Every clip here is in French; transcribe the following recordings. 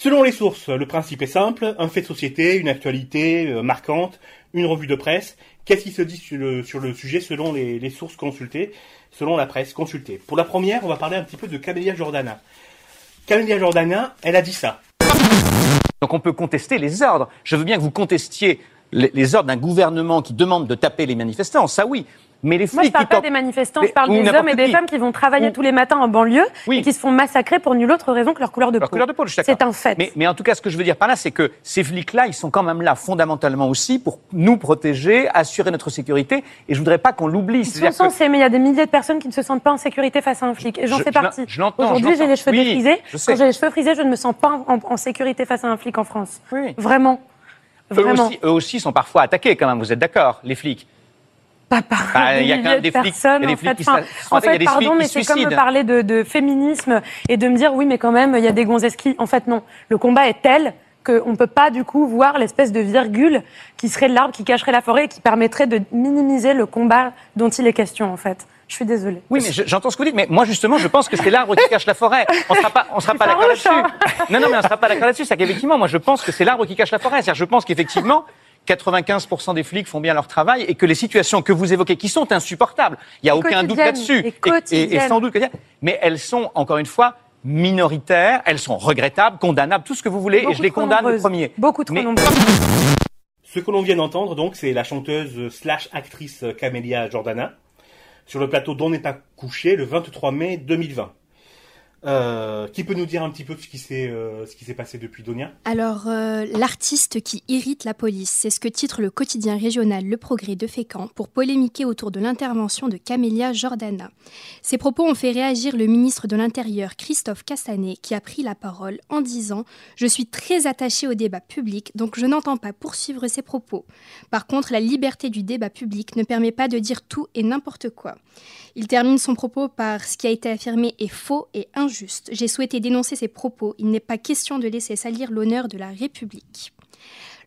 Selon les sources, le principe est simple, un fait de société, une actualité euh, marquante, une revue de presse. Qu'est-ce qui se dit sur le, sujet selon les, sources consultées, selon la presse consultée? Pour la première, on va parler un petit peu de Camélia Jordana. Camélia Jordana, elle a dit ça. Donc on peut contester les ordres. Je veux bien que vous contestiez les ordres d'un gouvernement qui demande de taper les manifestants, ça oui. Mais les Moi, je flics parle pas des manifestants, je parle des hommes et des qui. femmes qui vont travailler Ou- tous les matins en banlieue Oui. et qui se font massacrer pour nulle autre raison que leur couleur de leur peau. couleur de peau. C'est un fait. Mais, mais en tout cas, ce que je veux dire par là, c'est que ces flics-là, ils sont quand même là fondamentalement aussi pour nous protéger, assurer notre sécurité. Et je voudrais pas qu'on l'oublie. Ils sont C'est-à-dire que- censés, mais il y a des milliers de personnes qui ne se sentent pas en sécurité face à un flic. Et j'en Je- fais partie. je l'entends, je Aujourd'hui, j'ai les cheveux Oui, sais. Quand j'ai les cheveux frisés, je ne me sens pas en, en sécurité face à un flic en France. Oui. Vraiment. eux Vraiment. aussi, eux aussi sont parfois attaqués quand même. Vous êtes d'accord, les flics Pas par Bah, y a quand même de des flics- personnes, y a des en fait. qui se- Enfin, en fait, pardon, mais c'est comme me parler de, de féminisme et de me dire oui, mais quand même, il y a des gonzesses qui... En fait, non. Le combat est tel qu'on ne peut pas, du coup, voir l'espèce de virgule qui serait l'arbre qui cacherait la forêt et qui permettrait de minimiser le combat dont il est question, en fait. Je suis désolée. Oui, mais je- j'entends ce que vous dites, mais moi justement, je pense que c'est l'arbre qui cache la forêt. On sera pas, on sera pas d'accord là-dessus. hein. Non, non, mais on sera pas d'accord là-dessus. C'est qu'effectivement, moi, je pense que c'est l'arbre qui cache la forêt. C'est-à-dire, je pense qu'effectivement. 95% des flics font bien leur travail et que les situations que vous évoquez, qui sont insupportables, il n'y a Et aucun doute là-dessus. et Et, et quotidiennes. sans doute, mais elles sont, encore une fois, minoritaires, elles sont regrettables, condamnables, tout ce que vous voulez, et je les condamne nombreuses. premier. Beaucoup trop Mais- nombreuses. Ce que l'on vient d'entendre, donc, c'est la chanteuse slash actrice Camélia Jordana sur le plateau d'On n'est pas couché le 23 mai 2020. Euh, qui peut nous dire un petit peu euh, ce qui s'est passé depuis Donia? Alors, euh, l'artiste qui irrite la police, c'est ce que titre le quotidien régional Le Progrès de Fécamp pour polémiquer autour de l'intervention de Camélia Jordana. Ces propos ont fait réagir le ministre de l'Intérieur, Christophe Castanet, qui a pris la parole en disant « Je suis très attaché au débat public, donc je n'entends pas poursuivre ces propos. Par contre, la liberté du débat public ne permet pas de dire tout et n'importe quoi. » Il termine son propos par Ce qui a été affirmé est faux et injuste. J'ai souhaité dénoncer ces propos. Il n'est pas question de laisser salir l'honneur de la République.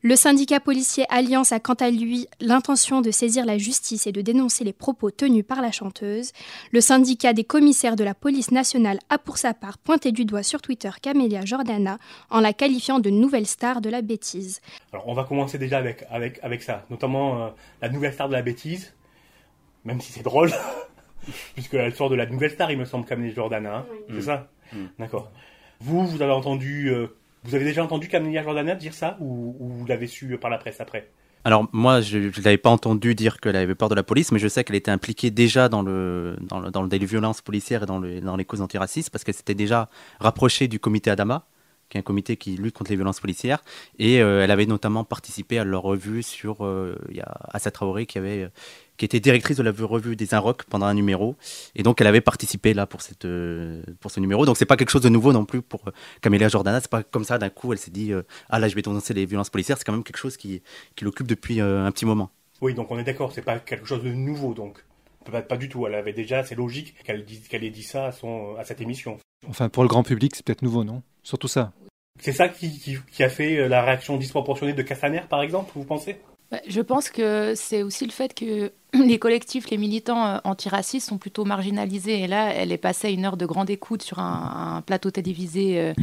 Le syndicat policier Alliance a quant à lui l'intention de saisir la justice et de dénoncer les propos tenus par la chanteuse. Le syndicat des commissaires de la police nationale a pour sa part pointé du doigt sur Twitter Camélia Jordana en la qualifiant de nouvelle star de la bêtise. Alors, on va commencer déjà avec avec avec ça, notamment euh, la nouvelle star de la bêtise, même si c'est drôle, puisque elle sort de la nouvelle star, il me semble, Camélia Jordana, hein, c'est ça D'accord. Vous, vous avez entendu, euh, vous avez déjà entendu Camélia Jordana dire ça, ou, ou vous l'avez su par la presse après Alors moi, je ne l'avais pas entendu dire qu'elle avait peur de la police, mais je sais qu'elle était impliquée déjà dans le dans le, dans le délit de violence policière et dans, le, dans les causes antiracistes, parce qu'elle s'était déjà rapprochée du comité Adama, qui est un comité qui lutte contre les violences policières, et euh, elle avait notamment participé à leur revue sur euh, il y a Assa Traoré qui avait qui était directrice de la revue des Inrocks pendant un numéro, et donc elle avait participé là pour cette euh, pour ce numéro. Donc c'est pas quelque chose de nouveau non plus pour euh, Camélia Jordana. C'est pas comme ça d'un coup elle s'est dit euh, ah là je vais dénoncer les violences policières. C'est quand même quelque chose qui qui l'occupe depuis euh, un petit moment. Oui, donc on est d'accord, c'est pas quelque chose de nouveau, donc pas, pas du tout. Elle avait déjà, c'est logique qu'elle qu'elle ait dit ça à son à cette émission. Enfin, pour le grand public, c'est peut-être nouveau, non? Surtout ça. C'est ça qui, qui, qui a fait la réaction disproportionnée de Castaner, par exemple, vous pensez? Je pense que c'est aussi le fait que les collectifs, les militants euh, antiracistes sont plutôt marginalisés. Et là, elle est passée une heure de grande écoute sur un, plateau télévisé, euh,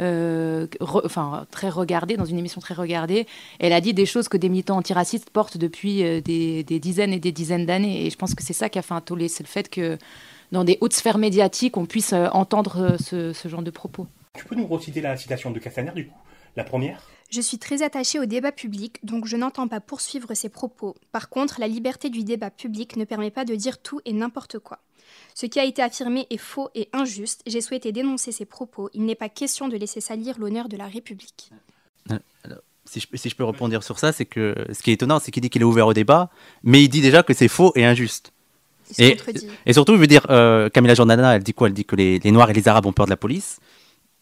euh, enfin très regardé, dans une émission très regardée. Elle a dit des choses que des militants antiracistes portent depuis des, dizaines et des dizaines d'années. Et je pense que c'est ça qui a fait un tollé, c'est le fait que dans des hautes sphères médiatiques, on puisse entendre ce, ce genre de propos. Tu peux nous reciter la citation de Castaner, du coup? La première? Je suis très attachée au débat public, donc je n'entends pas poursuivre ces propos. Par contre, la liberté du débat public ne permet pas de dire tout et n'importe quoi. Ce qui a été affirmé est faux et injuste. J'ai souhaité dénoncer ces propos. Il n'est pas question de laisser salir l'honneur de la République. Si je, si je peux répondre sur ça, c'est que ce qui est étonnant, c'est qu'il dit qu'il est ouvert au débat, mais il dit déjà que c'est faux et injuste. Et, surtout, je veux dire, euh, Camilla Jordana, elle dit quoi? Elle dit que les, les Noirs et les Arabes ont peur de la police.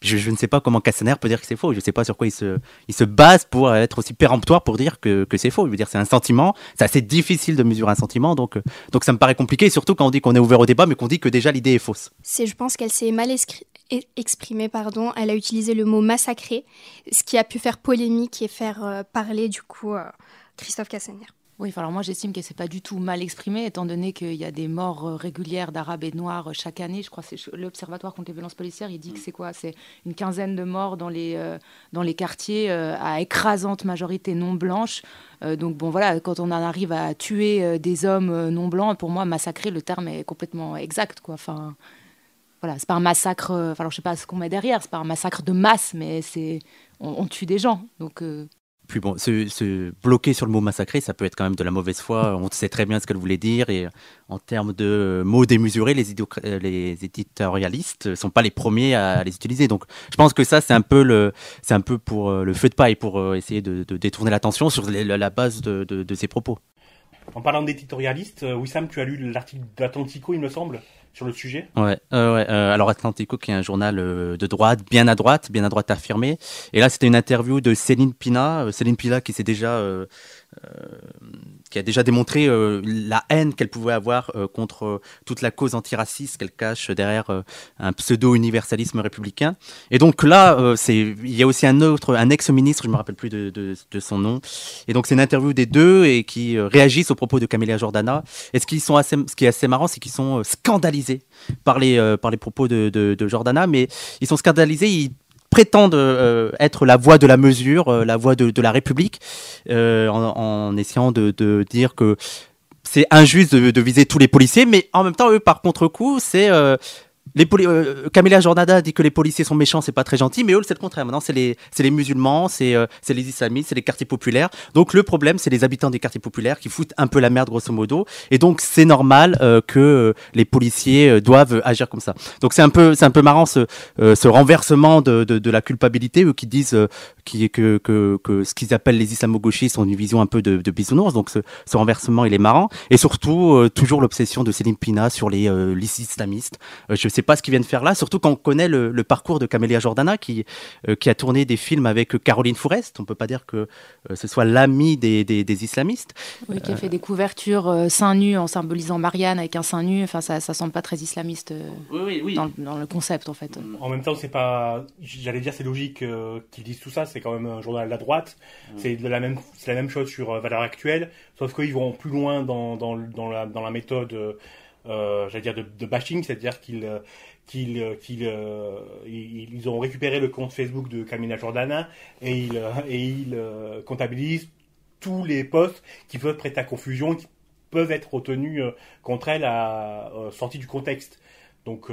Je, ne sais pas comment Castaner peut dire que c'est faux. Je ne sais pas sur quoi il se, il se base pour être aussi péremptoire pour dire que, que c'est faux. Je veux dire, c'est un sentiment. C'est assez difficile de mesurer un sentiment. Donc, euh, donc ça me paraît compliqué, surtout quand on dit qu'on est ouvert au débat, mais qu'on dit que déjà l'idée est fausse. C'est, je pense qu'elle s'est mal e- exprimée, pardon. Elle a utilisé le mot massacré, ce qui a pu faire polémique et faire euh, parler du coup euh, Christophe Castaner. Oui, alors moi j'estime que c'est pas du tout mal exprimé, étant donné qu'il y a des morts euh, régulières d'Arabes et de Noirs euh, chaque année. Je crois que l'Observatoire contre les violences policières, il dit que c'est quoi? C'est une quinzaine de morts dans les, euh, dans les quartiers à écrasante majorité non blanche. donc bon voilà, quand on en arrive à tuer des hommes non blancs, pour moi massacrer, le terme est complètement exact. Quoi. Enfin, voilà, c'est pas un massacre, enfin je sais pas ce qu'on met derrière, c'est pas un massacre de masse, mais c'est on, tue des gens. Donc puis bon, se, bloquer sur le mot massacré, ça peut être quand même de la mauvaise foi. On sait très bien ce qu'elle voulait dire. Et en termes de mots démesurés, les, euh, éditorialistes ne sont pas les premiers à les utiliser. Donc je pense que ça, c'est un peu, le, un peu pour euh, le feu de paille, pour euh, essayer de, détourner l'attention sur la base de, de, ces propos. En parlant d'éditorialistes, Wissam, tu as lu l'article d'Atlantico, il me semble? Sur le sujet? Ouais, euh, ouais euh, alors Atlantico qui est un journal euh, de droite, bien à droite, bien à droite affirmé. Et là, c'était une interview de Céline Pina, Céline Pina qui s'est déjà euh, qui a déjà démontré euh, la haine qu'elle pouvait avoir euh, contre toute la cause antiraciste qu'elle cache derrière un pseudo-universalisme républicain. Et donc là, c'est il y a aussi un autre, un ex-ministre, je me rappelle plus de, son nom. Et donc c'est une interview des deux et qui réagissent aux propos de Camélia Jordana. Et ce qui, est assez marrant, c'est qu'ils sont scandalisés par les, par les propos de, Jordana, mais ils sont scandalisés, prétendent euh, être la voix de la mesure, euh, la voix de, la République, euh, en, essayant de, dire que c'est injuste de, de, viser tous les policiers, mais en même temps, eux, par contre-coup, c'est les euh, Jornada dit que les policiers sont méchants, c'est pas très gentil, mais eux, c'est le contraire. Maintenant, c'est les, les musulmans, euh, c'est les islamistes, c'est les quartiers populaires. Donc, le problème, c'est les habitants des quartiers populaires qui foutent un peu la merde, grosso modo. Et donc, c'est normal euh, que les policiers doivent agir comme ça. Donc, c'est un peu, c'est un peu marrant ce, ce renversement de, de, la culpabilité, eux qui disent qui, que, que, que ce qu'ils appellent les islamo-gauchistes ont une vision un peu de, bisounours. Donc, ce, renversement, il est marrant. Et surtout, toujours l'obsession de Céline Pina sur les, islamistes. Sais pas ce qu'ils viennent faire là, surtout quand on connaît le, parcours de Camélia Jordana, qui, euh, qui a tourné des films avec Caroline Fourest. On peut pas dire que euh, ce soit l'ami des, des, islamistes. Oui, qui a fait des couvertures euh, seins nus en symbolisant Marianne avec un sein nu. Enfin, ça, ça semble pas très islamiste oui, oui, Dans, dans, le concept, en fait. En même temps, c'est pas. J'allais dire, c'est logique qu'ils disent tout ça. C'est quand même un journal de la droite. Mm. C'est la même, c'est la même chose sur Valeurs Actuelles, sauf qu'ils vont plus loin dans, dans, dans, la, dans la méthode euh, j'allais dire de, de bashing, c'est-à-dire qu'ils euh, qu'ils euh, qu'ils euh, ils, ont récupéré le compte Facebook de Camina Jordana et ils et ils comptabilisent tous les posts qui peuvent prêter à confusion, qui peuvent être retenus contre elle à sortie du contexte. Donc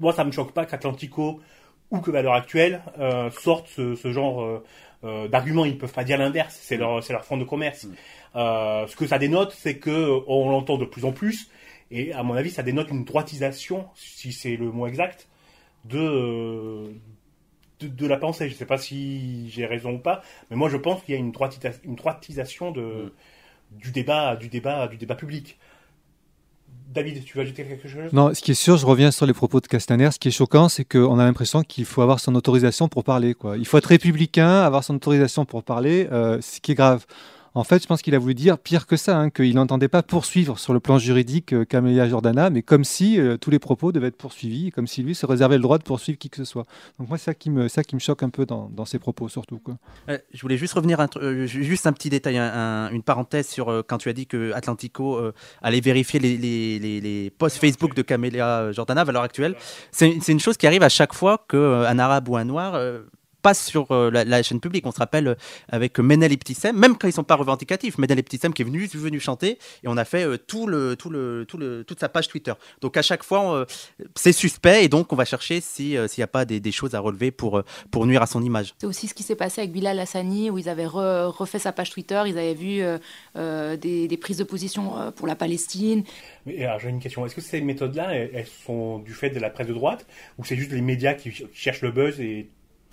moi ça me choque pas qu'Atlantico ou que Valeur Actuelle sortent ce, ce genre d'arguments. Ils peuvent pas dire l'inverse, c'est leur c'est leur fond de commerce. Mm. Euh, ce que ça dénote, c'est que on l'entend de plus en plus, et à mon avis, ça dénote une droitisation, si c'est le mot exact, de, de, la pensée. Je ne sais pas si j'ai raison ou pas, mais moi je pense qu'il y a une, une droitisation de, mm. du, débat, du, débat, du débat public. David, tu veux ajouter quelque chose? Non, ce qui est sûr, je reviens sur les propos de Castaner. Ce qui est choquant, c'est qu'on a l'impression qu'il faut avoir son autorisation pour parler. Quoi. Il faut être républicain, avoir son autorisation pour parler, euh, ce qui est grave. En fait, je pense qu'il a voulu dire pire que ça, hein, qu'il n'entendait pas poursuivre sur le plan juridique euh, Camélia Jordana, mais comme si euh, tous les propos devaient être poursuivis, comme si lui se réservait le droit de poursuivre qui que ce soit. Donc moi, c'est ça qui me, ça qui me choque un peu dans, ses propos, surtout. Quoi. je voulais juste revenir, juste un petit détail, une parenthèse sur quand tu as dit que Atlantico allait vérifier les, les, les, posts Facebook de Camélia Jordana à l'heure actuelle. C'est une chose qui arrive à chaque fois qu'un arabe ou un noir passe sur euh, la, chaîne publique. On se rappelle euh, avec Menel Iptissem, même quand ils sont pas revendicatifs, Menel Iptissem qui est venu, venu chanter et on a fait euh, tout le, tout le, tout le, toute sa page Twitter. Donc à chaque fois, c'est suspect et donc on va chercher s'il n'y a pas des, choses à relever pour, pour nuire à son image. C'est aussi ce qui s'est passé avec Bilal Hassani où ils avaient refait sa page Twitter, ils avaient vu des, prises de position pour la Palestine. Mais j'ai une question. Est-ce que ces méthodes-là, elles, sont du fait de la presse de droite ou c'est juste les médias qui cherchent le buzz et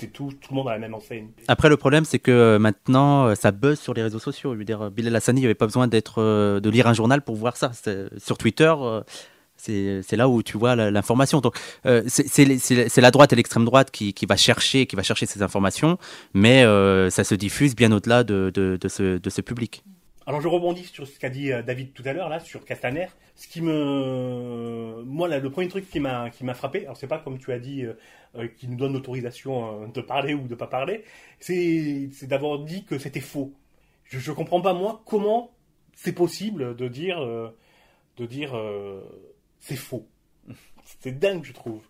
tout, le monde a la même enseigne. Après, le problème, c'est que euh, maintenant, euh, ça buzz sur les réseaux sociaux. Je veux dire, Bilal Hassani n'avait pas besoin d'être, euh, de lire un journal pour voir ça. Sur Twitter, c'est là où tu vois l'information. Donc, c'est la droite et l'extrême droite qui, qui, va chercher, qui va chercher ces informations, mais ça se diffuse bien au-delà de ce public. Alors je rebondis sur ce qu'a dit euh, David tout à l'heure là sur Castaner. Ce qui me, moi là, le premier truc qui m'a qui m'a frappé, alors c'est pas comme tu as dit, euh, euh, qui nous donne l'autorisation de parler ou de pas parler, c'est d'avoir dit que c'était faux. je, ne comprends pas moi comment c'est possible de dire, de dire c'est faux. C'est dingue, je trouve.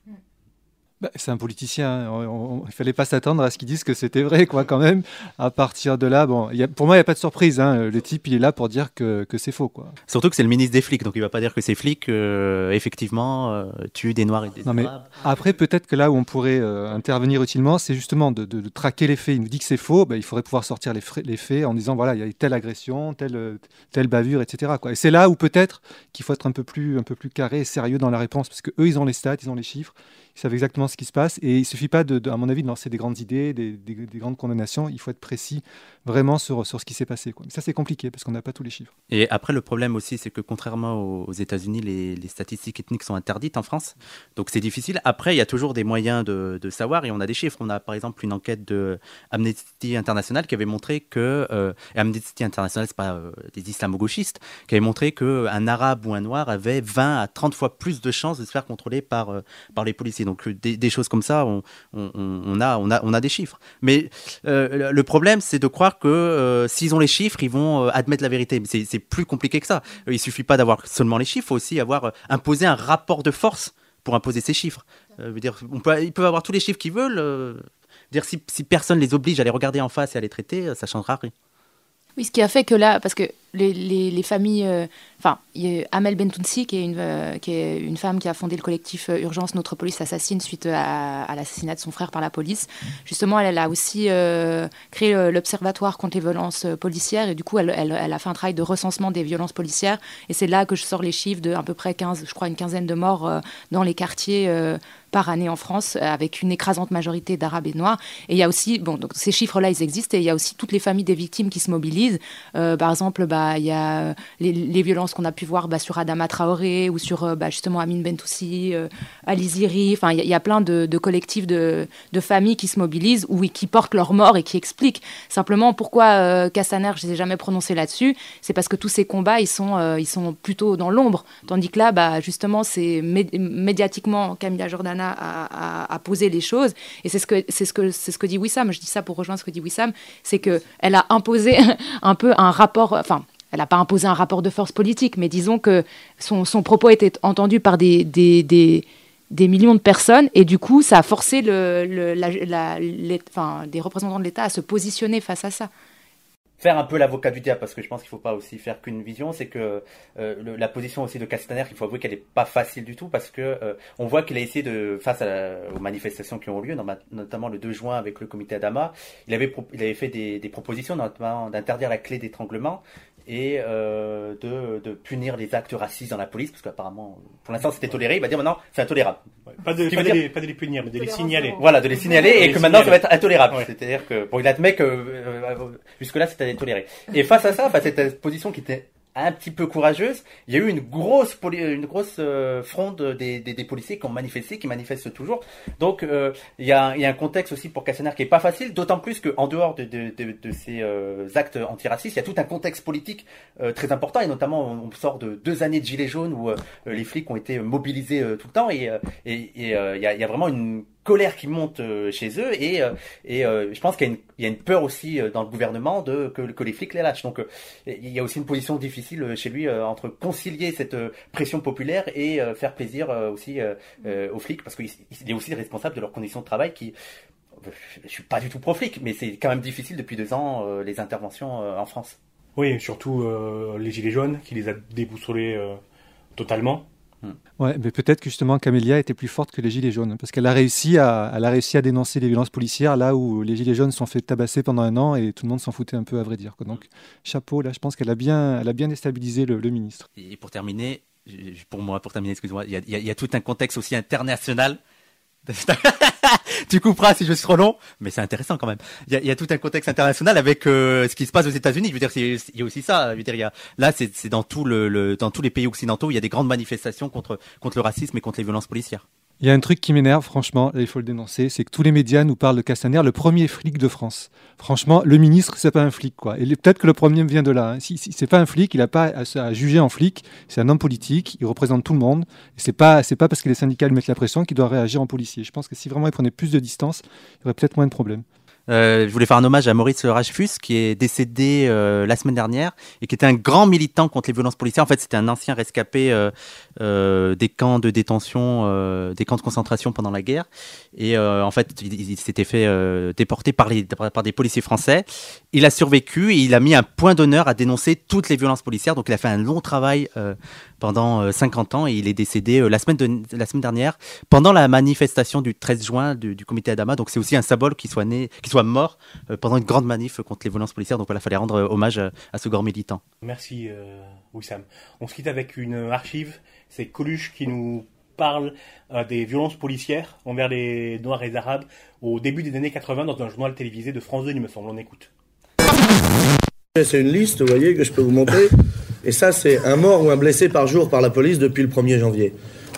Bah, c'est un politicien. Hein. il fallait pas s'attendre à ce qu'ils disent que c'était vrai, quoi, quand même. À partir de là, bon, pour moi, il n'y a pas de surprise. Hein. Le type, il est là pour dire que, que c'est faux, quoi. Surtout que c'est le ministre des flics, donc il va pas dire que ces flics, euh, effectivement, euh, tuent des noirs et des non, mais Après, peut-être que là où on pourrait euh, intervenir utilement, c'est justement de, de, traquer les faits. Il nous dit que c'est faux, bah, il faudrait pouvoir sortir les, les, faits en disant voilà, il y a eu telle agression, telle, telle bavure, etc. Quoi. Et c'est là où peut-être qu'il faut être un peu plus, un peu plus carré et sérieux dans la réponse, parce que eux, ils ont les stats, ils ont les chiffres ils savent exactement ce qui se passe. Et il suffit pas, à mon avis, de lancer des grandes idées, des, grandes condamnations. Il faut être précis vraiment sur, sur ce qui s'est passé. Quoi. ça, c'est compliqué parce qu'on n'a pas tous les chiffres. Et après, le problème aussi, c'est que contrairement aux, États-Unis, les, statistiques ethniques sont interdites en France. Donc c'est difficile. Après, il y a toujours des moyens de, de, savoir et on a des chiffres. On a par exemple une enquête de Amnesty International qui avait montré que. Euh, Amnesty International, c'est pas euh, des islamo-gauchistes, qui avait montré qu'un arabe ou un noir avait 20 à 30 fois plus de chances de se faire contrôler par, euh, par les policiers. Donc des, choses comme ça, on, a, on, a, on a des chiffres. Mais le problème, c'est de croire que euh, s'ils ont les chiffres, ils vont euh, admettre la vérité. Mais c'est plus compliqué que ça. Il suffit pas d'avoir seulement les chiffres, il faut aussi avoir euh, imposé un rapport de force pour imposer ces chiffres. dire, on peut, ils peuvent avoir tous les chiffres qu'ils veulent. dire, si, si, personne les oblige à les regarder en face et à les traiter, ça changera rien. Oui, ce qui a fait que là, parce que les, les, familles, euh, enfin, a Amel Bentounsi, qui est, une, euh, qui est une femme qui a fondé le collectif euh, Urgence Notre Police Assassine suite à, l'assassinat de son frère par la police. Justement, elle, a aussi créé l'Observatoire contre les violences policières et du coup, elle, a fait un travail de recensement des violences policières. Et c'est là que je sors les chiffres de à peu près 15, je crois, une quinzaine de morts dans les quartiers par année en France, avec une écrasante majorité d'Arabes et Noirs. Et il y a aussi, bon, donc ces chiffres-là, ils existent, et il y a aussi toutes les familles des victimes qui se mobilisent. par exemple, bah, il y a euh, les, violences qu'on a pu voir bah, sur Adama Traoré ou sur euh, bah, justement Amin Bentoussi, euh, Ali Ziri. Enfin, il y, a plein de, collectifs de, familles qui se mobilisent ou qui portent leur mort et qui expliquent. Simplement, pourquoi Castaner, je ne sais jamais prononcé là-dessus, c'est parce que tous ces combats, ils sont, ils sont plutôt dans l'ombre. Tandis que là, bah, justement, c'est médiatiquement Camilla Jordana a, posé les choses. Et c'est ce que, c'est ce que, c'est ce que dit Wissam. Je dis ça pour rejoindre ce que dit Wissam. C'est qu'elle a imposé un peu un rapport, enfin, elle n'a pas imposé un rapport de force politique, mais disons que son, propos était entendu par des, des, millions de personnes, et du coup, ça a forcé le, des représentants de l'État à se positionner face à ça faire un peu l'avocat du diable parce que je pense qu'il ne faut pas aussi faire qu'une vision c'est que euh, la position aussi de Castaner il faut avouer qu'elle n'est pas facile du tout parce que euh, on voit qu'il a essayé de face aux manifestations qui ont lieu notamment le 2 juin avec le comité Adama il avait il avait fait des propositions notamment d'interdire la clé d'étranglement et euh, de, de, punir les actes racistes dans la police, parce qu'apparemment, pour l'instant c'était toléré, il va dire maintenant c'est intolérable. pas, de, pas, de les, pas, de, les, punir, mais de les signaler. Voilà, de les signaler, et que maintenant ça va être intolérable. C'est-à-dire que, bon, il admet que euh, jusque-là c'était toléré. Et face à ça, face à cette position qui était un petit peu courageuse. Il y a eu une grosse, une grosse euh, fronde des, des, des, policiers qui ont manifesté, qui manifestent toujours. Donc euh, il, y a, il y a un contexte aussi pour Castaner qui est pas facile, d'autant plus qu'en dehors de, de, de, de ces euh, actes antiracistes, il y a tout un contexte politique très important, et notamment on, sort de deux années de gilets jaunes où les flics ont été mobilisés tout le temps, et, et, et il, y a, il y a vraiment une colère qui monte euh, chez eux et, euh, et euh, je pense qu'il y, a une peur aussi dans le gouvernement de que, que les flics les lâchent. Donc il y a aussi une position difficile chez lui entre concilier cette pression populaire et faire plaisir aussi aux flics parce qu'il est aussi responsable de leurs conditions de travail qui je suis pas du tout pro-flic, mais c'est quand même difficile depuis deux ans les interventions en France. Oui, surtout les gilets jaunes qui les a déboussolés totalement. Ouais, mais peut-être que justement Camélia était plus forte que les Gilets jaunes, parce qu'elle a réussi à, elle a réussi à dénoncer les violences policières là où les Gilets jaunes sont fait tabasser pendant un an et tout le monde s'en foutait un peu à vrai dire. Donc chapeau, là, je pense qu'elle a bien, elle a bien déstabilisé le, ministre. Et pour terminer, pour moi, pour terminer, excuse-moi, il y, a tout un contexte aussi international tu couperas si je suis trop long, mais c'est intéressant quand même. Il y a, tout un contexte international avec euh, ce qui se passe aux États-Unis. Je veux dire, il y a aussi ça. Je veux dire, y a, là, c'est dans tout le, dans tous les pays occidentaux, il y a des grandes manifestations contre le racisme et contre les violences policières. Il y a un truc qui m'énerve, franchement, il faut le dénoncer, c'est que tous les médias nous parlent de Castaner, le premier flic de France. Franchement, le ministre, c'est pas un flic, quoi. Et peut-être que le premier vient de là. Hein. Si, c'est pas un flic, il n'a pas à, juger en flic. C'est un homme politique, il représente tout le monde. Et c'est pas, pas parce que les syndicats lui mettent la pression qu'il doit réagir en policier. Je pense que si vraiment il prenait plus de distance, il y aurait peut-être moins de problèmes. Euh, je voulais faire un hommage à Maurice Rachfus, qui est décédé euh, la semaine dernière et qui était un grand militant contre les violences policières. En fait, c'était un ancien rescapé euh, des camps de détention, des camps de concentration pendant la guerre. Et en fait, il, s'était fait déporter par, des policiers français. Il a survécu et il a mis un point d'honneur à dénoncer toutes les violences policières. Donc, il a fait un long travail pendant 50 ans et il est décédé la, semaine de, la semaine dernière pendant la manifestation du 13 juin du, du comité Adama. Donc, c'est aussi un symbole qu'il soit né, soit mort euh, pendant une grande manif contre les violences policières. Donc voilà, il fallait rendre euh, hommage euh, à, ce grand militant. Merci Wissam. On se quitte avec une archive. C'est Coluche qui nous parle des violences policières envers les Noirs et les Arabes au début des années 80 dans un journal télévisé de France 2, il me semble. On écoute. C'est une liste, vous voyez, que je peux vous montrer. Et ça, c'est un mort ou un blessé par jour par la police depuis le 1er janvier.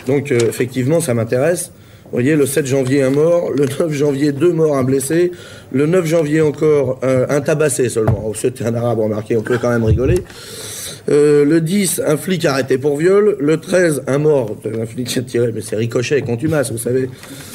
Donc, effectivement, ça m'intéresse. Vous voyez, le 7 janvier, un mort. Le 9 janvier, deux morts, un blessé. Le 9 janvier, encore un tabassé seulement. Oh, c'était un arabe, remarqué, on peut quand même rigoler. Euh, le 10, un flic arrêté pour viol. Le 13, un mort. Un flic qui a tiré, mais c'est Ricochet et Contumace, vous savez.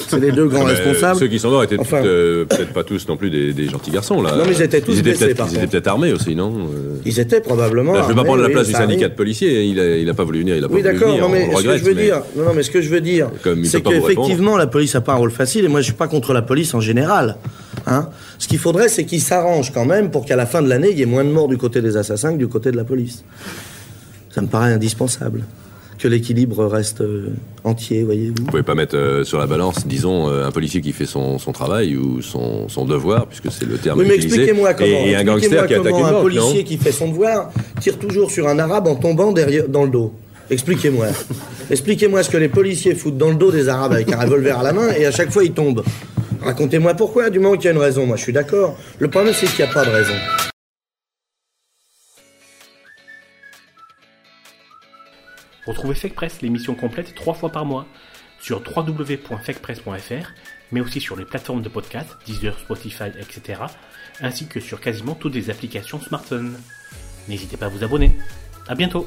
C'est les deux grands responsables. Ceux qui sont morts étaient euh, peut-être pas tous non plus des, gentils garçons, là. Non, mais ils étaient tous ils étaient peut-être armés aussi, non euh, Ils étaient probablement. je ne vais pas prendre la place du syndicat de policiers. Il n'a il a pas voulu venir. Il a oui, d'accord. Non, mais ce que je veux dire, non, non, mais ce que je veux dire, c'est qu'effectivement, la police n'a pas un rôle facile. Et moi, je suis pas contre la police en général. Hein ce qu'il faudrait, c'est qu'ils s'arrangent quand même pour qu'à la fin de l'année, il y ait moins de morts du côté des assassins que du côté de la police. Ça me paraît indispensable que l'équilibre reste euh, entier, voyez-vous. Vous pouvez pas mettre euh, sur la balance, disons, euh, un policier qui fait son, travail ou son, devoir, puisque c'est le terme oui, mais expliquez-moi comment. Et, un gangster qui attaque une un policier qui fait son devoir tire toujours sur un arabe en tombant derrière, dans le dos. Expliquez-moi. Expliquez-moi ce que les policiers foutent dans le dos des arabes avec un revolver à la main et à chaque fois ils tombent. Racontez-moi pourquoi, du moment qu'il y a une raison. Moi je suis d'accord. Le problème c'est qu'il n'y a pas de raison. Retrouvez Fake Press, l'émission complète, trois fois par mois sur www.fakepress.fr, mais aussi sur les plateformes de podcast, Deezer, Spotify, etc., ainsi que sur quasiment toutes les applications smartphones. N'hésitez pas à vous abonner. À bientôt